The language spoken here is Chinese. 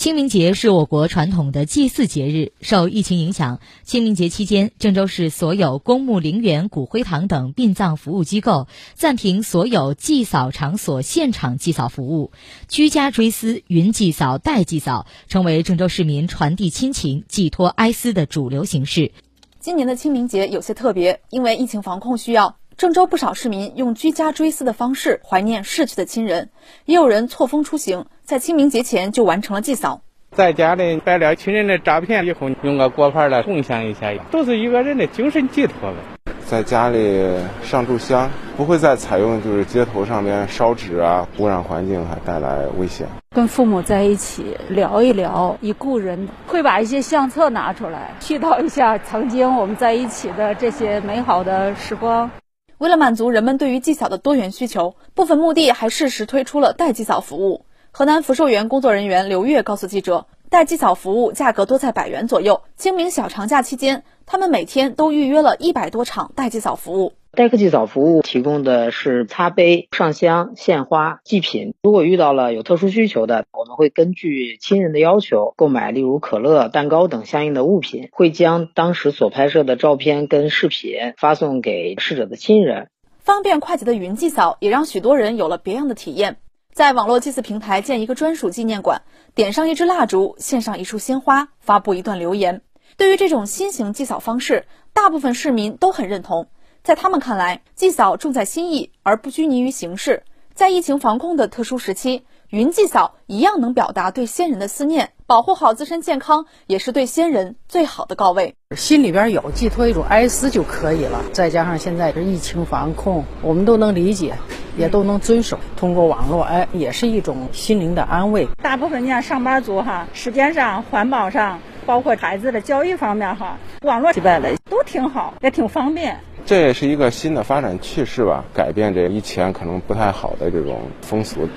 清明节是我国传统的祭祀节日。受疫情影响，清明节期间，郑州市所有公墓陵园、骨灰堂等殡葬服务机构暂停所有祭扫场所现场祭扫服务，居家追思、云祭扫、代祭扫成为郑州市民传递亲情、寄托哀思的主流形式。今年的清明节有些特别，因为疫情防控需要。郑州不少市民用居家追思的方式怀念逝去的亲人，也有人错峰出行，在清明节前就完成了祭扫。在家里摆了亲人的照片以后，用个果盘来共享一下，都是一个人的精神寄托呗。在家里上炷香，不会再采用就是街头上面烧纸啊，污染环境还带来危险。跟父母在一起聊一聊已故人，会把一些相册拿出来，絮叨一下曾经我们在一起的这些美好的时光。为了满足人们对于祭扫的多元需求，部分墓地还适时推出了代祭扫服务。河南福寿园工作人员刘月告诉记者，代祭扫服务价格多在百元左右。清明小长假期间，他们每天都预约了一百多场代祭扫服务。代客祭扫服务提供的是擦杯、上香、献花、祭品。如果遇到了有特殊需求的，我们会根据亲人的要求购买，例如可乐、蛋糕等相应的物品，会将当时所拍摄的照片跟视频发送给逝者的亲人。方便快捷的云祭扫也让许多人有了别样的体验。在网络祭祀平台建一个专属纪念馆，点上一支蜡烛，献上一束鲜花，发布一段留言。对于这种新型祭扫方式，大部分市民都很认同。在他们看来，祭扫重在心意，而不拘泥于形式。在疫情防控的特殊时期，云祭扫一样能表达对先人的思念，保护好自身健康，也是对先人最好的告慰。心里边有寄托一种哀思就可以了。再加上现在是疫情防控，我们都能理解，也都能遵守。通过网络，哎，也是一种心灵的安慰。大部分你看上班族哈，时间上、环保上，包括孩子的教育方面哈，网络这边的都挺好，也挺方便。这也是一个新的发展趋势吧，改变这以前可能不太好的这种风俗。